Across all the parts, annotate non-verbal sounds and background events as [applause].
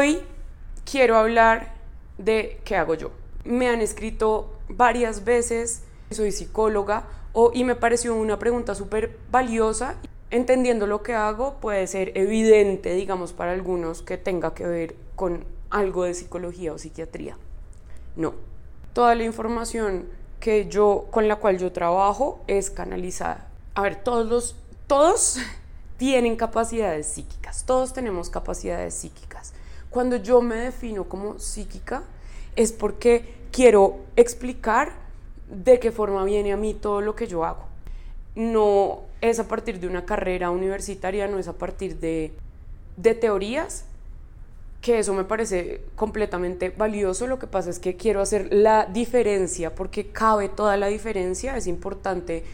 Hoy quiero hablar de qué hago yo. Me han escrito varias veces, soy psicóloga, y me pareció una pregunta súper valiosa. Entendiendo lo que hago, puede ser evidente, digamos, para algunos que tenga que ver con algo de psicología o psiquiatría. No. Toda la información que yo, con la cual yo trabajo es canalizada. A ver, todos los, todos [laughs] tienen capacidades psíquicas, todos tenemos capacidades psíquicas. Cuando yo me defino como psíquica es porque quiero explicar de qué forma viene a mí todo lo que yo hago. No es a partir de una carrera universitaria, no es a partir de, de teorías, que eso me parece completamente valioso. Lo que pasa es que quiero hacer la diferencia, porque cabe toda la diferencia. Es importante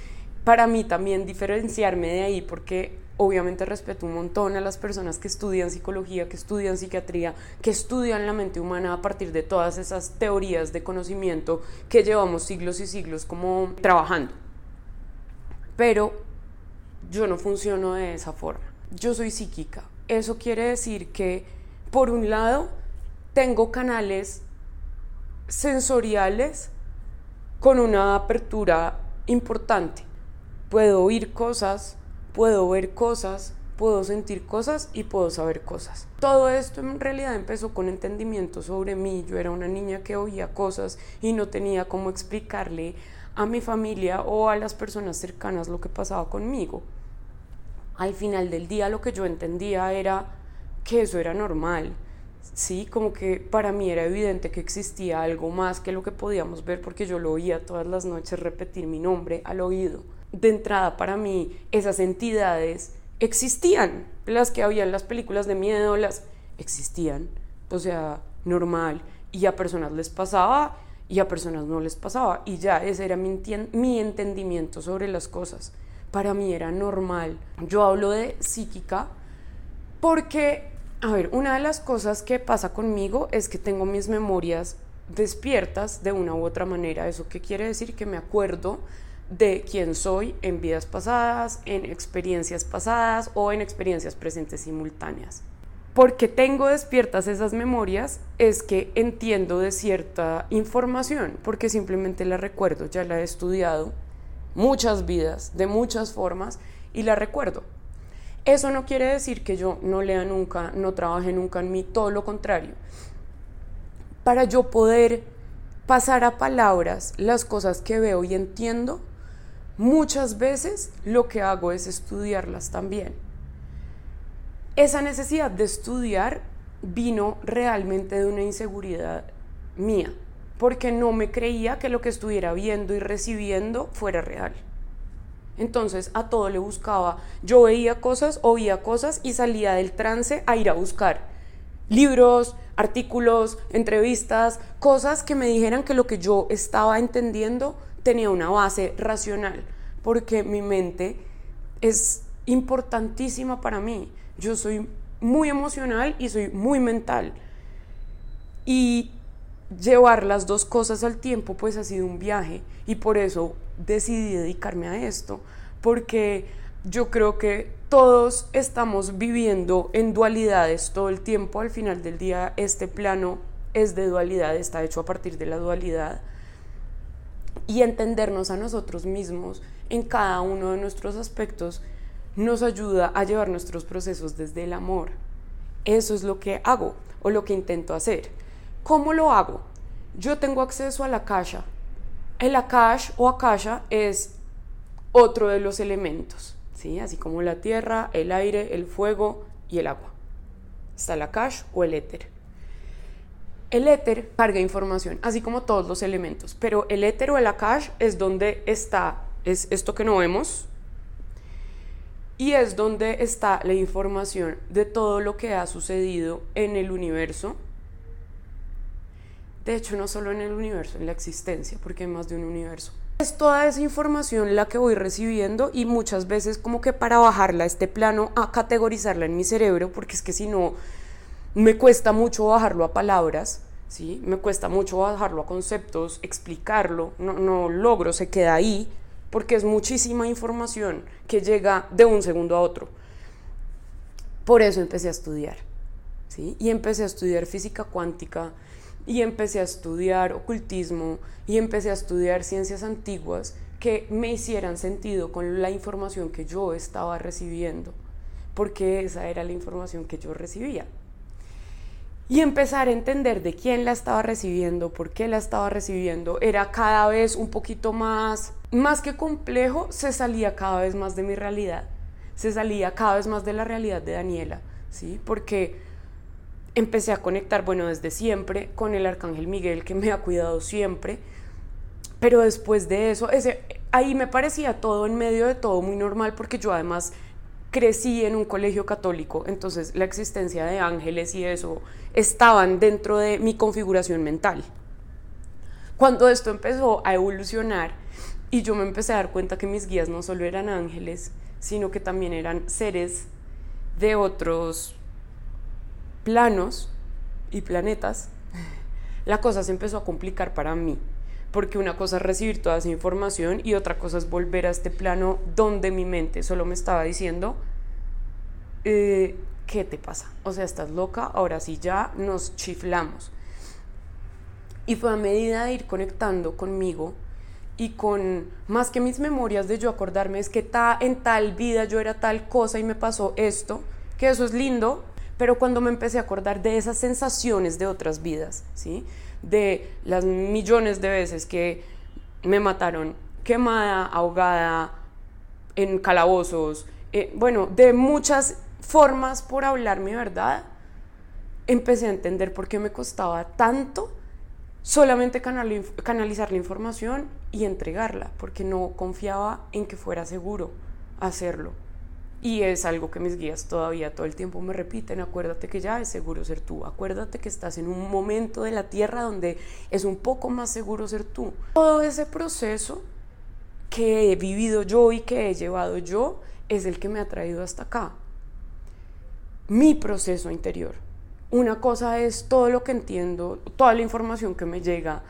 para mí también diferenciarme de ahí, porque obviamente respeto un montón a las personas que estudian psicología, que estudian psiquiatría, que estudian la mente humana a partir de todas esas teorías de conocimiento que llevamos siglos y siglos como trabajando. Pero yo no funciono de esa forma. Yo soy psíquica. Eso quiere decir que por un lado, tengo canales sensoriales con una apertura importante. Puedo oír cosas, puedo ver cosas, puedo sentir cosas y puedo saber cosas. Todo esto en realidad empezó con entendimiento sobre mí. Yo era una niña que oía cosas y no tenía cómo explicarle a mi familia o a las personas cercanas lo que pasaba conmigo. Al final del día lo que yo entendía era que eso era normal. Sí, como que para mí era evidente que existía algo más que lo que podíamos ver porque yo lo oía todas las noches repetir mi nombre al oído. De entrada para mí esas entidades existían, las que había en las películas de miedo, las existían, o sea, normal, y a personas les pasaba y a personas no les pasaba, y ya ese era mi, mi entendimiento sobre las cosas. Para mí era normal. Yo hablo de psíquica porque a ver, una de las cosas que pasa conmigo es que tengo mis memorias despiertas de una u otra manera. ¿Eso qué quiere decir? Que me acuerdo de quién soy en vidas pasadas, en experiencias pasadas o en experiencias presentes simultáneas. Porque tengo despiertas esas memorias es que entiendo de cierta información, porque simplemente la recuerdo, ya la he estudiado muchas vidas, de muchas formas, y la recuerdo. Eso no quiere decir que yo no lea nunca, no trabaje nunca en mí, todo lo contrario. Para yo poder pasar a palabras las cosas que veo y entiendo, muchas veces lo que hago es estudiarlas también. Esa necesidad de estudiar vino realmente de una inseguridad mía, porque no me creía que lo que estuviera viendo y recibiendo fuera real. Entonces a todo le buscaba. Yo veía cosas, oía cosas y salía del trance a ir a buscar libros, artículos, entrevistas, cosas que me dijeran que lo que yo estaba entendiendo tenía una base racional, porque mi mente es importantísima para mí. Yo soy muy emocional y soy muy mental. Y llevar las dos cosas al tiempo pues ha sido un viaje y por eso decidí dedicarme a esto porque yo creo que todos estamos viviendo en dualidades todo el tiempo al final del día este plano es de dualidad está hecho a partir de la dualidad y entendernos a nosotros mismos en cada uno de nuestros aspectos nos ayuda a llevar nuestros procesos desde el amor eso es lo que hago o lo que intento hacer ¿Cómo lo hago? Yo tengo acceso a la caja. El Akash o Akasha es otro de los elementos, ¿sí? así como la tierra, el aire, el fuego y el agua. Está el Akash o el éter. El éter carga información, así como todos los elementos, pero el éter o el Akash es donde está, es esto que no vemos, y es donde está la información de todo lo que ha sucedido en el universo de hecho, no solo en el universo, en la existencia, porque hay más de un universo. Es toda esa información la que voy recibiendo y muchas veces como que para bajarla a este plano, a categorizarla en mi cerebro, porque es que si no, me cuesta mucho bajarlo a palabras, ¿sí? Me cuesta mucho bajarlo a conceptos, explicarlo, no, no logro, se queda ahí, porque es muchísima información que llega de un segundo a otro. Por eso empecé a estudiar. ¿sí? Y empecé a estudiar física cuántica y empecé a estudiar ocultismo y empecé a estudiar ciencias antiguas que me hicieran sentido con la información que yo estaba recibiendo, porque esa era la información que yo recibía. Y empezar a entender de quién la estaba recibiendo, por qué la estaba recibiendo, era cada vez un poquito más, más que complejo, se salía cada vez más de mi realidad, se salía cada vez más de la realidad de Daniela, ¿sí? Porque empecé a conectar, bueno, desde siempre, con el Arcángel Miguel, que me ha cuidado siempre, pero después de eso, ese, ahí me parecía todo en medio de todo muy normal, porque yo además crecí en un colegio católico, entonces la existencia de ángeles y eso estaban dentro de mi configuración mental. Cuando esto empezó a evolucionar y yo me empecé a dar cuenta que mis guías no solo eran ángeles, sino que también eran seres de otros planos y planetas, [laughs] la cosa se empezó a complicar para mí, porque una cosa es recibir toda esa información y otra cosa es volver a este plano donde mi mente solo me estaba diciendo, eh, ¿qué te pasa? O sea, estás loca, ahora sí ya nos chiflamos. Y fue a medida de ir conectando conmigo y con más que mis memorias de yo acordarme es que ta, en tal vida yo era tal cosa y me pasó esto, que eso es lindo, pero cuando me empecé a acordar de esas sensaciones de otras vidas, ¿sí? de las millones de veces que me mataron quemada, ahogada, en calabozos, eh, bueno, de muchas formas por hablar mi verdad, empecé a entender por qué me costaba tanto solamente canalizar la información y entregarla, porque no confiaba en que fuera seguro hacerlo. Y es algo que mis guías todavía todo el tiempo me repiten, acuérdate que ya es seguro ser tú, acuérdate que estás en un momento de la tierra donde es un poco más seguro ser tú. Todo ese proceso que he vivido yo y que he llevado yo es el que me ha traído hasta acá. Mi proceso interior. Una cosa es todo lo que entiendo, toda la información que me llega,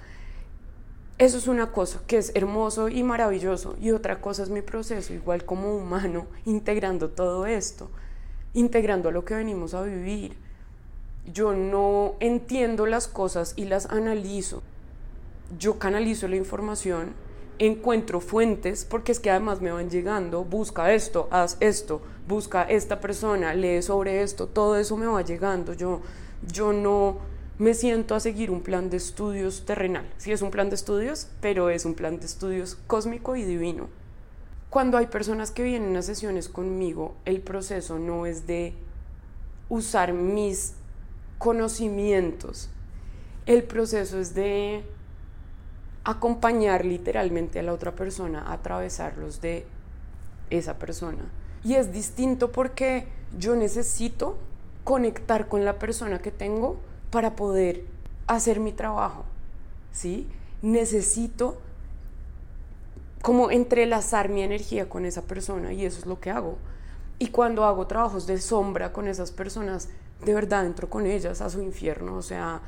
eso es una cosa que es hermoso y maravilloso y otra cosa es mi proceso, igual como humano, [laughs] integrando todo esto, integrando lo que venimos a vivir. Yo no entiendo las cosas y las analizo. Yo canalizo la información, encuentro fuentes, porque es que además me van llegando, busca esto, haz esto, busca esta persona, lee sobre esto, todo eso me va llegando. Yo, yo no me siento a seguir un plan de estudios terrenal. Sí es un plan de estudios, pero es un plan de estudios cósmico y divino. Cuando hay personas que vienen a sesiones conmigo, el proceso no es de usar mis conocimientos. El proceso es de acompañar literalmente a la otra persona a atravesarlos de esa persona. Y es distinto porque yo necesito conectar con la persona que tengo para poder hacer mi trabajo, ¿sí? Necesito como entrelazar mi energía con esa persona y eso es lo que hago. Y cuando hago trabajos de sombra con esas personas, de verdad entro con ellas a su infierno, o sea,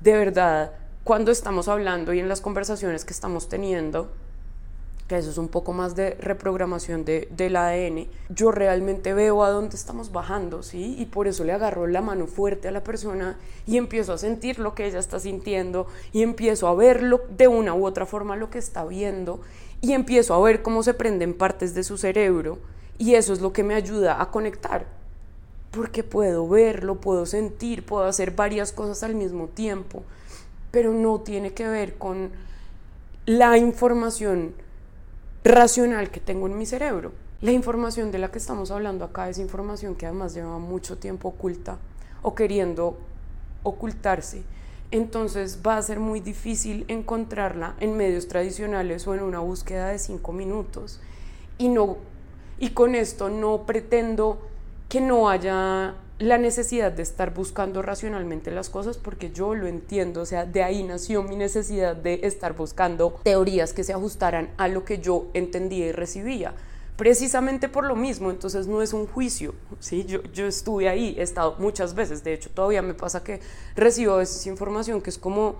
de verdad, cuando estamos hablando y en las conversaciones que estamos teniendo, que eso es un poco más de reprogramación de, del ADN, yo realmente veo a dónde estamos bajando, ¿sí? Y por eso le agarro la mano fuerte a la persona y empiezo a sentir lo que ella está sintiendo y empiezo a verlo de una u otra forma lo que está viendo y empiezo a ver cómo se prenden partes de su cerebro y eso es lo que me ayuda a conectar. Porque puedo verlo, puedo sentir, puedo hacer varias cosas al mismo tiempo, pero no tiene que ver con la información racional que tengo en mi cerebro. La información de la que estamos hablando acá es información que además lleva mucho tiempo oculta o queriendo ocultarse. Entonces va a ser muy difícil encontrarla en medios tradicionales o en una búsqueda de cinco minutos. Y, no, y con esto no pretendo que no haya la necesidad de estar buscando racionalmente las cosas porque yo lo entiendo, o sea, de ahí nació mi necesidad de estar buscando teorías que se ajustaran a lo que yo entendía y recibía. Precisamente por lo mismo, entonces no es un juicio, ¿sí? Yo, yo estuve ahí, he estado muchas veces, de hecho todavía me pasa que recibo esa información que es como,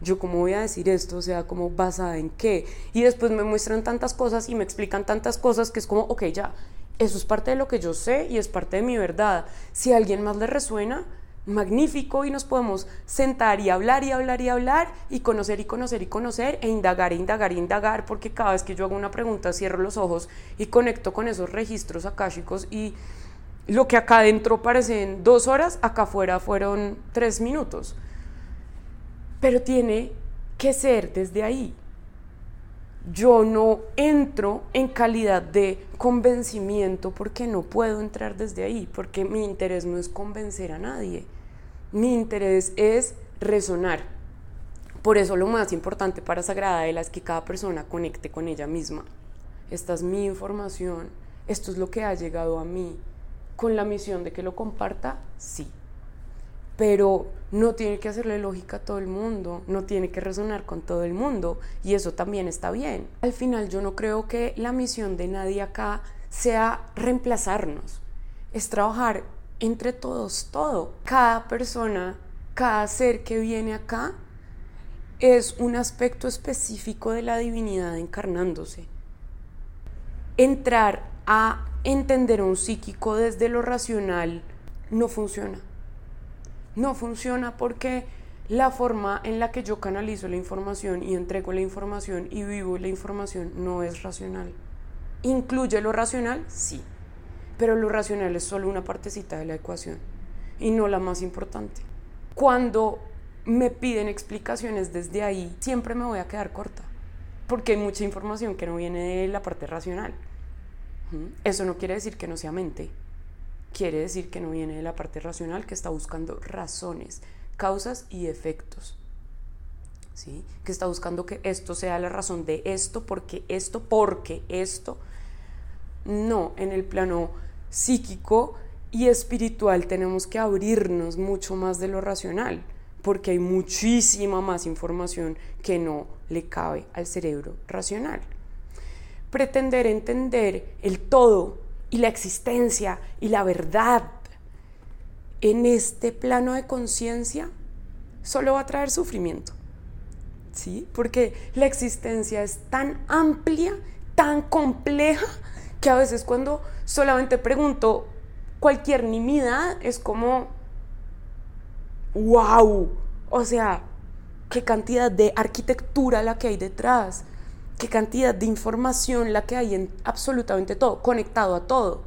yo cómo voy a decir esto, o sea, como basada en qué, y después me muestran tantas cosas y me explican tantas cosas que es como, ok, ya, eso es parte de lo que yo sé y es parte de mi verdad. Si a alguien más le resuena, magnífico y nos podemos sentar y hablar y hablar y hablar y conocer y conocer y conocer e indagar e indagar e indagar porque cada vez que yo hago una pregunta cierro los ojos y conecto con esos registros akáshicos y lo que acá adentro parecen dos horas, acá afuera fueron tres minutos. Pero tiene que ser desde ahí. Yo no entro en calidad de convencimiento porque no puedo entrar desde ahí, porque mi interés no es convencer a nadie. Mi interés es resonar. Por eso lo más importante para Sagrada es que cada persona conecte con ella misma. Esta es mi información, esto es lo que ha llegado a mí, con la misión de que lo comparta, sí. Pero no tiene que hacerle lógica a todo el mundo, no tiene que resonar con todo el mundo y eso también está bien. Al final yo no creo que la misión de nadie acá sea reemplazarnos, es trabajar entre todos todo. Cada persona, cada ser que viene acá es un aspecto específico de la divinidad encarnándose. Entrar a entender un psíquico desde lo racional no funciona. No funciona porque la forma en la que yo canalizo la información y entrego la información y vivo la información no es racional. ¿Incluye lo racional? Sí, pero lo racional es solo una partecita de la ecuación y no la más importante. Cuando me piden explicaciones desde ahí, siempre me voy a quedar corta, porque hay mucha información que no viene de la parte racional. Eso no quiere decir que no sea mente, quiere decir que no viene de la parte racional, que está buscando razones, causas y efectos. ¿Sí? Que está buscando que esto sea la razón de esto, porque esto, porque esto. No, en el plano psíquico y espiritual tenemos que abrirnos mucho más de lo racional, porque hay muchísima más información que no le cabe al cerebro racional pretender entender el todo y la existencia y la verdad en este plano de conciencia solo va a traer sufrimiento. ¿Sí? Porque la existencia es tan amplia, tan compleja, que a veces cuando solamente pregunto cualquier nimidad es como, wow, o sea, qué cantidad de arquitectura la que hay detrás, qué cantidad de información la que hay en absolutamente todo, conectado a todo.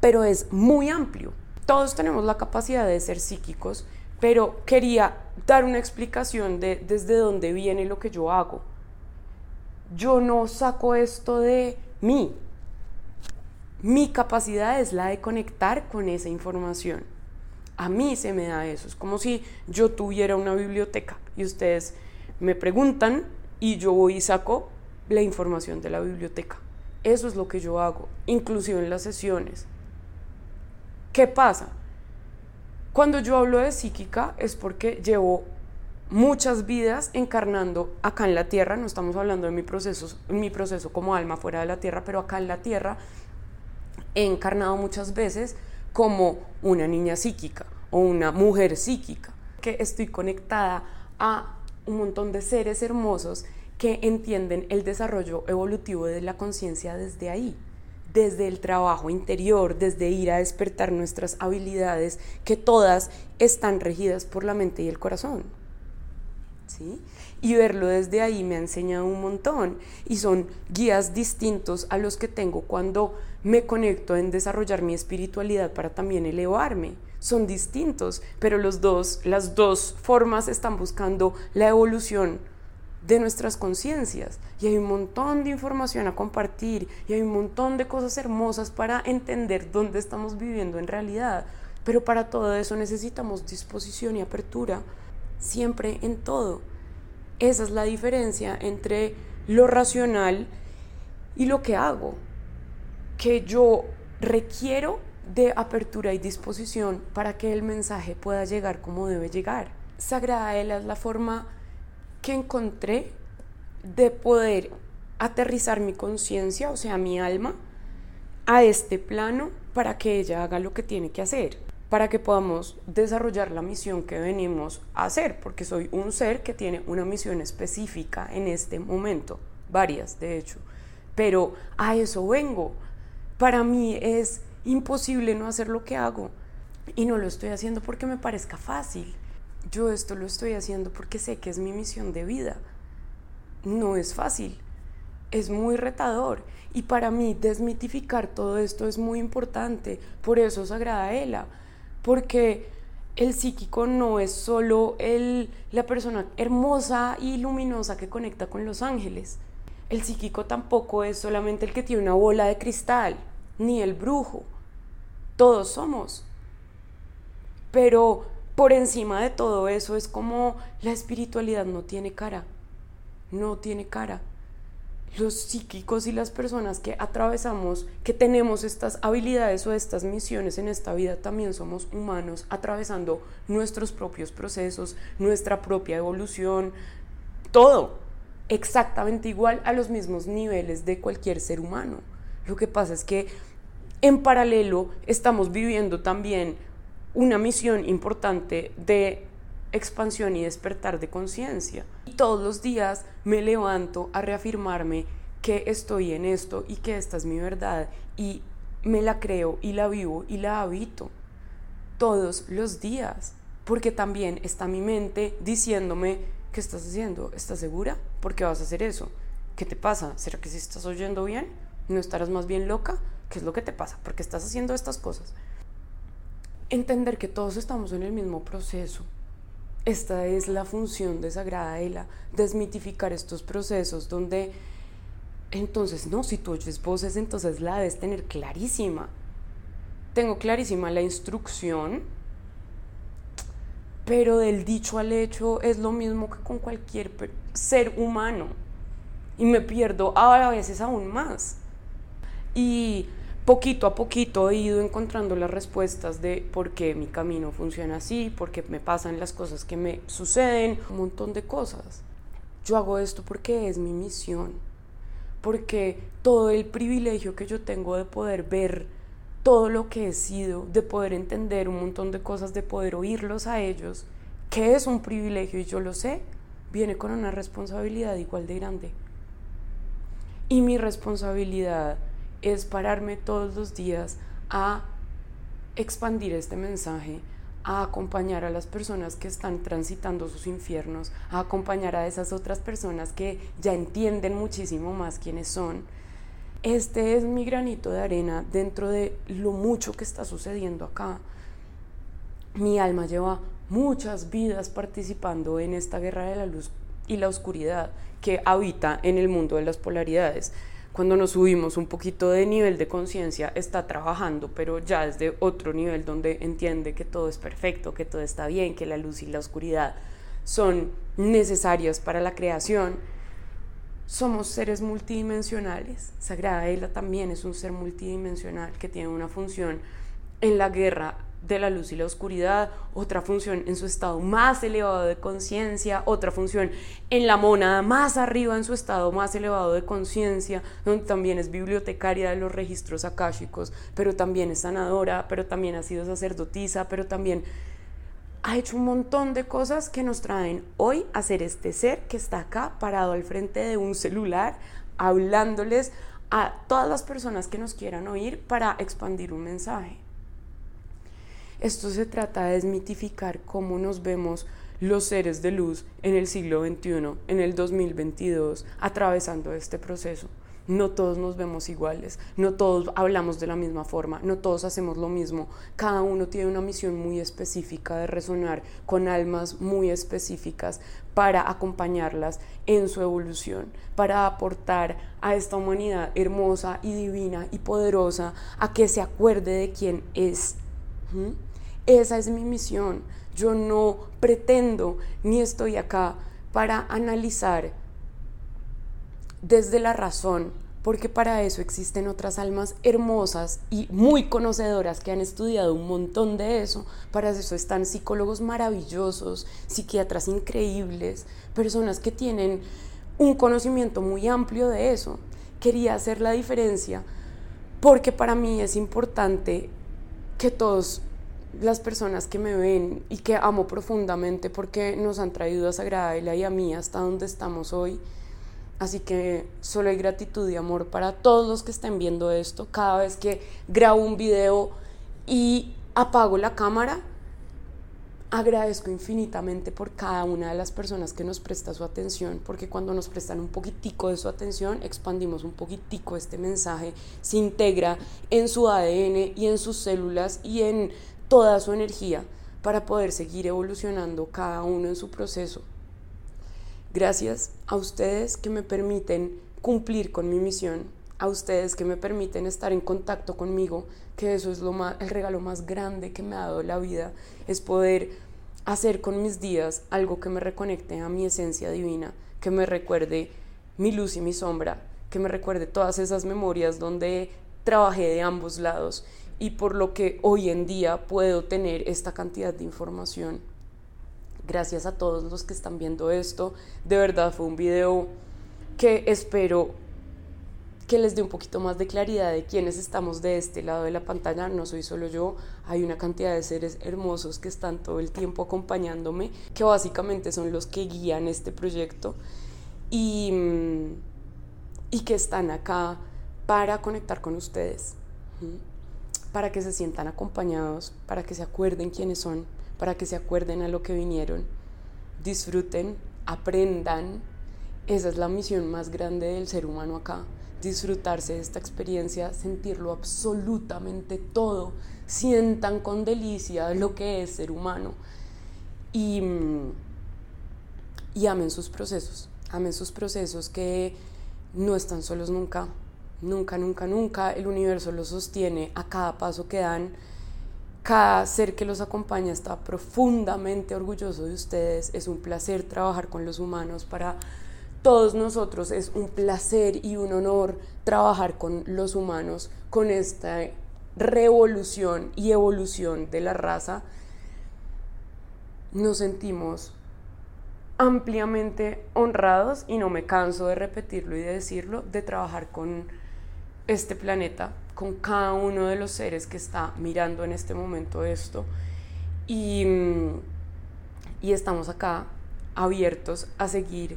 Pero es muy amplio. Todos tenemos la capacidad de ser psíquicos, pero quería dar una explicación de desde dónde viene lo que yo hago. Yo no saco esto de mí. Mi capacidad es la de conectar con esa información. A mí se me da eso. Es como si yo tuviera una biblioteca y ustedes me preguntan y yo voy y saco la información de la biblioteca. Eso es lo que yo hago, inclusive en las sesiones. ¿Qué pasa? Cuando yo hablo de psíquica es porque llevo muchas vidas encarnando acá en la tierra, no estamos hablando de mi proceso, mi proceso como alma fuera de la tierra, pero acá en la tierra he encarnado muchas veces como una niña psíquica o una mujer psíquica, que estoy conectada a un montón de seres hermosos que entienden el desarrollo evolutivo de la conciencia desde ahí, desde el trabajo interior, desde ir a despertar nuestras habilidades, que todas están regidas por la mente y el corazón. ¿Sí? Y verlo desde ahí me ha enseñado un montón y son guías distintos a los que tengo cuando me conecto en desarrollar mi espiritualidad para también elevarme son distintos, pero los dos, las dos formas están buscando la evolución de nuestras conciencias. Y hay un montón de información a compartir y hay un montón de cosas hermosas para entender dónde estamos viviendo en realidad. Pero para todo eso necesitamos disposición y apertura, siempre en todo. Esa es la diferencia entre lo racional y lo que hago. Que yo requiero de apertura y disposición para que el mensaje pueda llegar como debe llegar. Sagrada Ela es la forma que encontré de poder aterrizar mi conciencia, o sea, mi alma, a este plano para que ella haga lo que tiene que hacer, para que podamos desarrollar la misión que venimos a hacer, porque soy un ser que tiene una misión específica en este momento, varias de hecho, pero a eso vengo. Para mí es imposible no hacer lo que hago. Y no lo estoy haciendo porque me parezca fácil. Yo esto lo estoy haciendo porque sé que es mi misión de vida. No es fácil, es muy retador. Y para mí desmitificar todo esto es muy importante. Por eso Sagrada Ela. Porque el psíquico no es solo el, la persona hermosa y luminosa que conecta con los ángeles. El psíquico tampoco es solamente el que tiene una bola de cristal, ni el brujo. Todos somos. Pero por encima de todo eso es como la espiritualidad no tiene cara. No tiene cara los psíquicos y las personas que atravesamos, que tenemos estas habilidades o estas misiones en esta vida, también somos humanos atravesando nuestros propios procesos, nuestra propia evolución, todo exactamente igual a los mismos niveles de cualquier ser humano. Lo que pasa es que en paralelo estamos viviendo también una misión importante de expansión y despertar de conciencia. Y todos los días me levanto a reafirmarme que estoy en esto y que esta es mi verdad y me la creo y la vivo y la habito todos los días. Porque también está mi mente diciéndome, ¿qué estás haciendo? ¿Estás segura? ¿Por qué vas a hacer eso? ¿Qué te pasa? ¿Será que si estás oyendo bien? ¿No estarás más bien loca? ¿Qué es lo que te pasa? ¿Por qué estás haciendo estas cosas? Entender que todos estamos en el mismo proceso esta es la función de Sagrada Ela, desmitificar estos procesos donde entonces, no, si tú oyes voces, entonces la debes tener clarísima. Tengo clarísima la instrucción, pero del dicho al hecho es lo mismo que con cualquier ser humano. Y me pierdo a veces aún más. Y poquito a poquito he ido encontrando las respuestas de por qué mi camino funciona así, por qué me pasan las cosas que me suceden, un montón de cosas. Yo hago esto porque es mi misión, porque todo el privilegio que yo tengo de poder ver todo lo que he sido, de poder entender un montón de cosas, de poder oírlos a ellos, que es un privilegio y yo lo sé, viene con una responsabilidad igual de grande. Y mi responsabilidad es pararme todos los días a expandir este mensaje, a acompañar a las personas que están transitando sus infiernos, a acompañar a esas otras personas que ya entienden muchísimo más quiénes son. Este es mi granito de arena dentro de lo mucho que está sucediendo acá. Mi alma lleva muchas vidas participando en esta guerra de la luz y la oscuridad que habita en el mundo de las polaridades cuando nos subimos un poquito de nivel de conciencia, está trabajando, pero ya desde otro nivel donde entiende que todo es perfecto, que todo está bien, que la luz y la oscuridad son necesarias para la creación. Somos seres multidimensionales. Sagrada Ela también es un ser multidimensional que tiene una función en la guerra de la luz y la oscuridad, otra función en su estado más elevado de conciencia, otra función en la mónada más arriba en su estado más elevado de conciencia, donde también es bibliotecaria de los registros akáshicos, pero también es sanadora, pero también ha sido sacerdotisa, pero también ha hecho un montón de cosas que nos traen hoy a ser este ser que está acá parado al frente de un celular, hablándoles a todas las personas que nos quieran oír para expandir un mensaje. Esto se trata de desmitificar cómo nos vemos los seres de luz en el siglo XXI, en el 2022, atravesando este proceso. No todos nos vemos iguales, no todos hablamos de la misma forma, no todos hacemos lo mismo. Cada uno tiene una misión muy específica de resonar con almas muy específicas para acompañarlas en su evolución, para aportar a esta humanidad hermosa y divina y poderosa a que se acuerde de quién es. Esa es mi misión. Yo no pretendo ni estoy acá para analizar desde la razón, porque para eso existen otras almas hermosas y muy conocedoras que han estudiado un montón de eso. Para eso están psicólogos maravillosos, psiquiatras increíbles, personas que tienen un conocimiento muy amplio de eso. Quería hacer la diferencia porque para mí es importante que todos las personas que me ven y que amo profundamente porque nos han traído a Sagrada y a mí hasta donde estamos hoy. Así que solo hay gratitud y amor para todos los que estén viendo esto. Cada vez que grabo un video y apago la cámara, agradezco infinitamente por cada una de las personas que nos presta su atención, porque cuando nos prestan un poquitico de su atención, expandimos un poquitico este mensaje, se integra en su ADN y en sus células y en toda su energía para poder seguir evolucionando cada uno en su proceso. Gracias a ustedes que me permiten cumplir con mi misión, a ustedes que me permiten estar en contacto conmigo, que eso es lo más, el regalo más grande que me ha dado la vida, es poder hacer con mis días algo que me reconecte a mi esencia divina, que me recuerde mi luz y mi sombra, que me recuerde todas esas memorias donde trabajé de ambos lados y por lo que hoy en día puedo tener esta cantidad de información. Gracias a todos los que están viendo esto. De verdad fue un video que espero que les dé un poquito más de claridad de quiénes estamos de este lado de la pantalla. No soy solo yo, hay una cantidad de seres hermosos que están todo el tiempo acompañándome, que básicamente son los que guían este proyecto y, y que están acá para conectar con ustedes para que se sientan acompañados, para que se acuerden quiénes son, para que se acuerden a lo que vinieron, disfruten, aprendan. Esa es la misión más grande del ser humano acá, disfrutarse de esta experiencia, sentirlo absolutamente todo, sientan con delicia lo que es ser humano y, y amen sus procesos, amen sus procesos que no están solos nunca, Nunca, nunca, nunca el universo los sostiene a cada paso que dan. Cada ser que los acompaña está profundamente orgulloso de ustedes. Es un placer trabajar con los humanos para todos nosotros. Es un placer y un honor trabajar con los humanos, con esta revolución y evolución de la raza. Nos sentimos ampliamente honrados y no me canso de repetirlo y de decirlo, de trabajar con este planeta con cada uno de los seres que está mirando en este momento esto. Y, mm, y estamos acá abiertos a seguir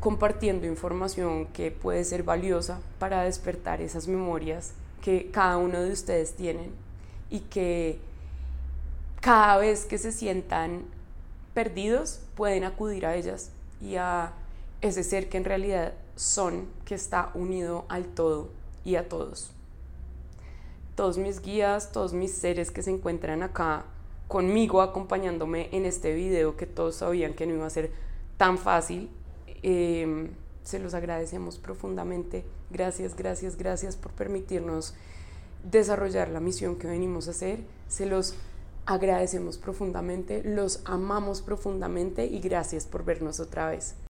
compartiendo información que puede ser valiosa para despertar esas memorias que cada uno de ustedes tienen y que cada vez que se sientan perdidos pueden acudir a ellas y a ese ser que en realidad son, que está unido al todo y a todos. Todos mis guías, todos mis seres que se encuentran acá conmigo acompañándome en este video que todos sabían que no iba a ser tan fácil. Em, se los agradecemos profundamente. Gracias, gracias, gracias por permitirnos desarrollar la misión que venimos a hacer. Se los agradecemos profundamente, los amamos profundamente y gracias por vernos otra vez.